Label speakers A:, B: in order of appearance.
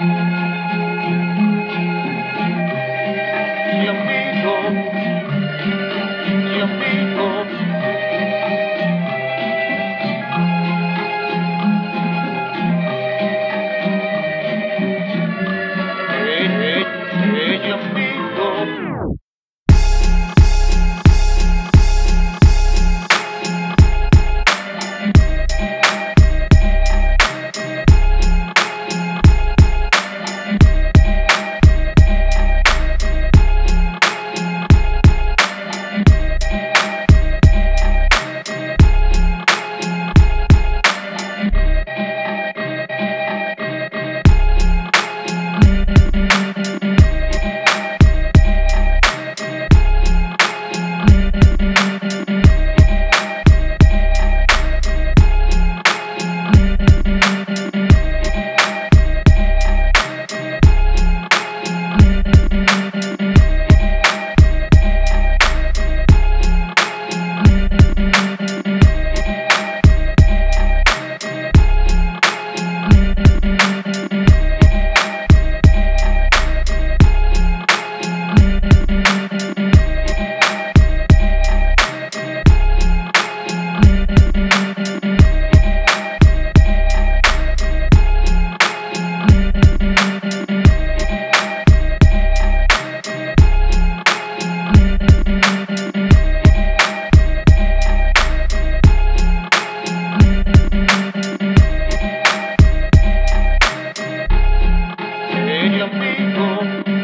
A: Mi amigo, mi amigo. amigo